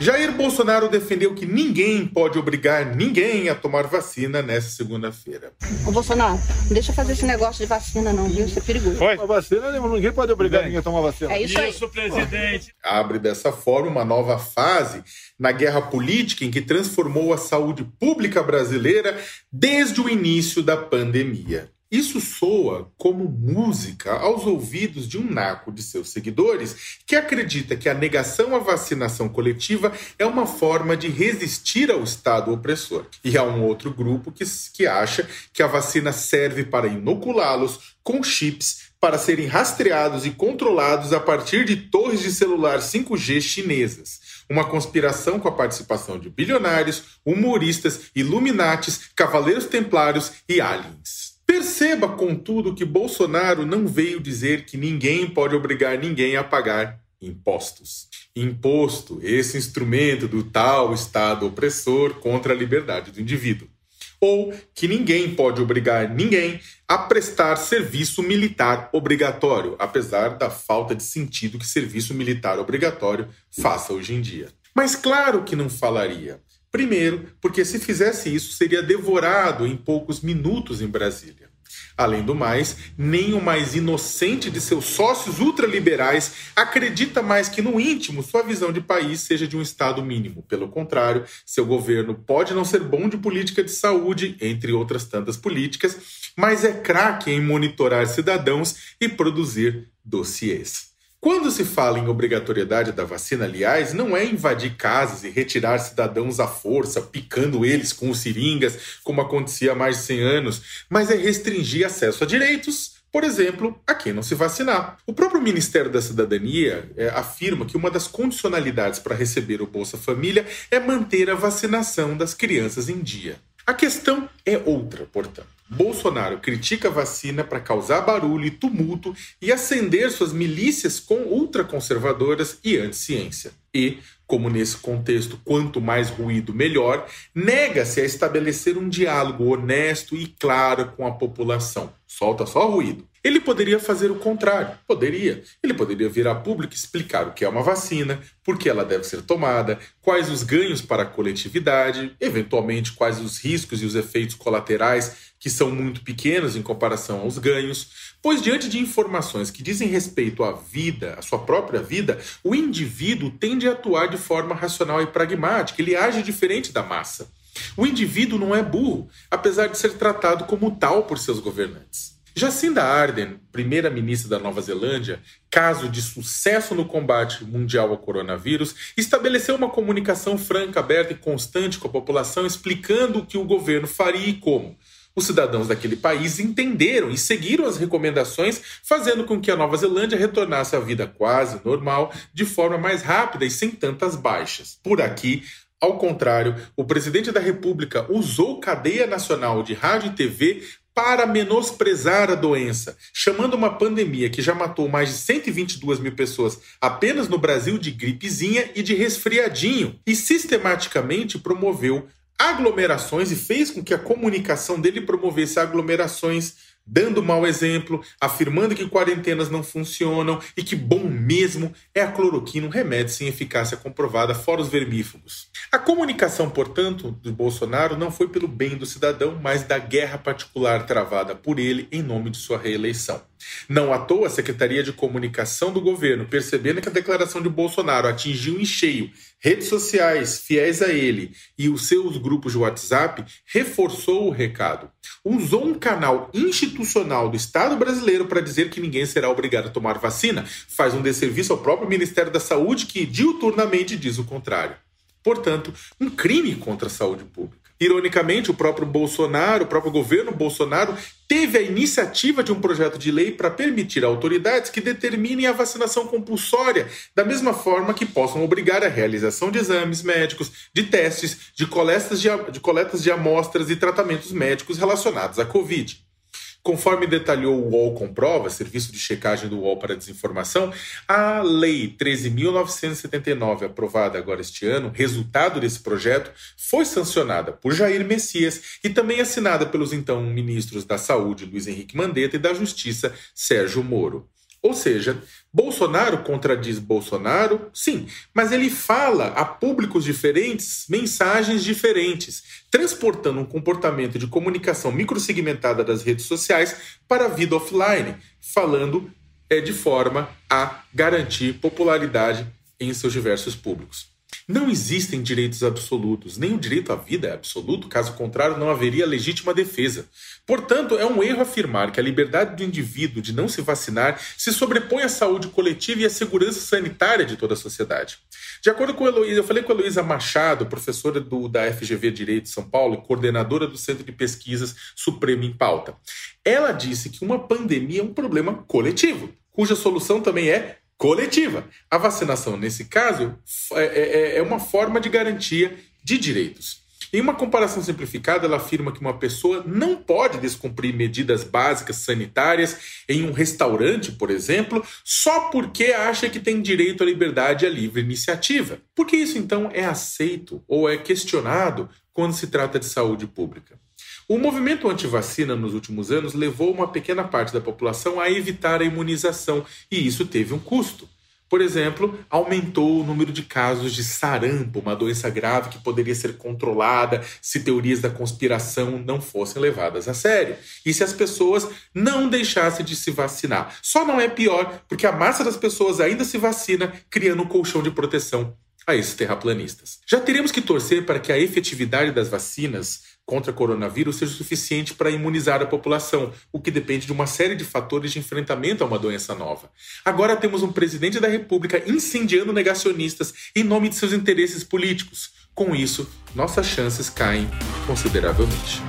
Jair Bolsonaro defendeu que ninguém pode obrigar ninguém a tomar vacina nesta segunda-feira. Ô Bolsonaro, não deixa fazer esse negócio de vacina não, viu? Isso é perigoso. Foi. A vacina, ninguém pode obrigar ninguém a tomar vacina. É isso aí. Isso, presidente. Abre dessa forma uma nova fase na guerra política em que transformou a saúde pública brasileira desde o início da pandemia. Isso soa como música aos ouvidos de um naco de seus seguidores que acredita que a negação à vacinação coletiva é uma forma de resistir ao Estado opressor. E há um outro grupo que, que acha que a vacina serve para inoculá-los com chips para serem rastreados e controlados a partir de torres de celular 5G chinesas. Uma conspiração com a participação de bilionários, humoristas, iluminatis, cavaleiros templários e aliens. Perceba, contudo, que Bolsonaro não veio dizer que ninguém pode obrigar ninguém a pagar impostos. Imposto, esse instrumento do tal Estado opressor contra a liberdade do indivíduo. Ou que ninguém pode obrigar ninguém a prestar serviço militar obrigatório, apesar da falta de sentido que serviço militar obrigatório faça hoje em dia. Mas claro que não falaria. Primeiro, porque se fizesse isso, seria devorado em poucos minutos em Brasília. Além do mais, nem o mais inocente de seus sócios ultraliberais acredita mais que no íntimo sua visão de país seja de um Estado mínimo. Pelo contrário, seu governo pode não ser bom de política de saúde, entre outras tantas políticas, mas é craque em monitorar cidadãos e produzir dossiês. Quando se fala em obrigatoriedade da vacina, aliás, não é invadir casas e retirar cidadãos à força, picando eles com seringas, como acontecia há mais de 100 anos, mas é restringir acesso a direitos, por exemplo, a quem não se vacinar. O próprio Ministério da Cidadania é, afirma que uma das condicionalidades para receber o Bolsa Família é manter a vacinação das crianças em dia. A questão é outra, portanto. Bolsonaro critica a vacina para causar barulho e tumulto e acender suas milícias com ultraconservadoras e anti-ciência. E, como nesse contexto quanto mais ruído melhor, nega-se a estabelecer um diálogo honesto e claro com a população. Solta só ruído. Ele poderia fazer o contrário, poderia. Ele poderia vir a público explicar o que é uma vacina, por que ela deve ser tomada, quais os ganhos para a coletividade, eventualmente quais os riscos e os efeitos colaterais que são muito pequenos em comparação aos ganhos, pois diante de informações que dizem respeito à vida, à sua própria vida, o indivíduo tende a atuar de forma racional e pragmática, ele age diferente da massa. O indivíduo não é burro, apesar de ser tratado como tal por seus governantes. Jacinda Ardern, primeira-ministra da Nova Zelândia, caso de sucesso no combate mundial ao coronavírus, estabeleceu uma comunicação franca, aberta e constante com a população, explicando o que o governo faria e como os cidadãos daquele país entenderam e seguiram as recomendações, fazendo com que a Nova Zelândia retornasse à vida quase normal de forma mais rápida e sem tantas baixas. Por aqui, ao contrário, o presidente da República usou cadeia nacional de rádio e TV para menosprezar a doença, chamando uma pandemia que já matou mais de 122 mil pessoas apenas no Brasil de gripezinha e de resfriadinho, e sistematicamente promoveu aglomerações e fez com que a comunicação dele promovesse aglomerações, dando mau exemplo, afirmando que quarentenas não funcionam e que bom mesmo é a cloroquina, um remédio sem eficácia comprovada, fora os vermífugos. A comunicação, portanto, do Bolsonaro não foi pelo bem do cidadão, mas da guerra particular travada por ele em nome de sua reeleição. Não à toa, a Secretaria de Comunicação do governo, percebendo que a declaração de Bolsonaro atingiu em cheio redes sociais fiéis a ele e os seus grupos de WhatsApp, reforçou o recado. Usou um canal institucional do Estado brasileiro para dizer que ninguém será obrigado a tomar vacina, faz um desserviço ao próprio Ministério da Saúde, que diuturnamente diz o contrário. Portanto, um crime contra a saúde pública. Ironicamente, o próprio Bolsonaro, o próprio governo Bolsonaro, teve a iniciativa de um projeto de lei para permitir a autoridades que determinem a vacinação compulsória, da mesma forma que possam obrigar a realização de exames médicos, de testes, de coletas de, de, coletas de amostras e tratamentos médicos relacionados à Covid. Conforme detalhou o UOL Comprova, serviço de checagem do UOL para desinformação, a Lei 13.979, aprovada agora este ano, resultado desse projeto, foi sancionada por Jair Messias e também assinada pelos então ministros da Saúde, Luiz Henrique Mandetta, e da Justiça, Sérgio Moro. Ou seja, Bolsonaro contradiz Bolsonaro, sim, mas ele fala a públicos diferentes mensagens diferentes, transportando um comportamento de comunicação microsegmentada das redes sociais para a vida offline, falando é, de forma a garantir popularidade em seus diversos públicos. Não existem direitos absolutos, nem o direito à vida é absoluto, caso contrário, não haveria legítima defesa. Portanto, é um erro afirmar que a liberdade do indivíduo de não se vacinar se sobrepõe à saúde coletiva e à segurança sanitária de toda a sociedade. De acordo com Heloísa, eu falei com a Heloísa Machado, professora do, da FGV Direito de São Paulo e coordenadora do Centro de Pesquisas Supremo em Pauta. Ela disse que uma pandemia é um problema coletivo, cuja solução também é coletiva. A vacinação, nesse caso, é, é, é uma forma de garantia de direitos. Em uma comparação simplificada, ela afirma que uma pessoa não pode descumprir medidas básicas sanitárias em um restaurante, por exemplo, só porque acha que tem direito à liberdade e à livre iniciativa. Por que isso então é aceito ou é questionado quando se trata de saúde pública? O movimento anti-vacina nos últimos anos levou uma pequena parte da população a evitar a imunização, e isso teve um custo. Por exemplo, aumentou o número de casos de sarampo, uma doença grave que poderia ser controlada se teorias da conspiração não fossem levadas a sério. E se as pessoas não deixassem de se vacinar. Só não é pior porque a massa das pessoas ainda se vacina, criando um colchão de proteção a esses terraplanistas. Já teremos que torcer para que a efetividade das vacinas contra coronavírus seja suficiente para imunizar a população, o que depende de uma série de fatores de enfrentamento a uma doença nova. Agora temos um presidente da República incendiando negacionistas em nome de seus interesses políticos. Com isso, nossas chances caem consideravelmente.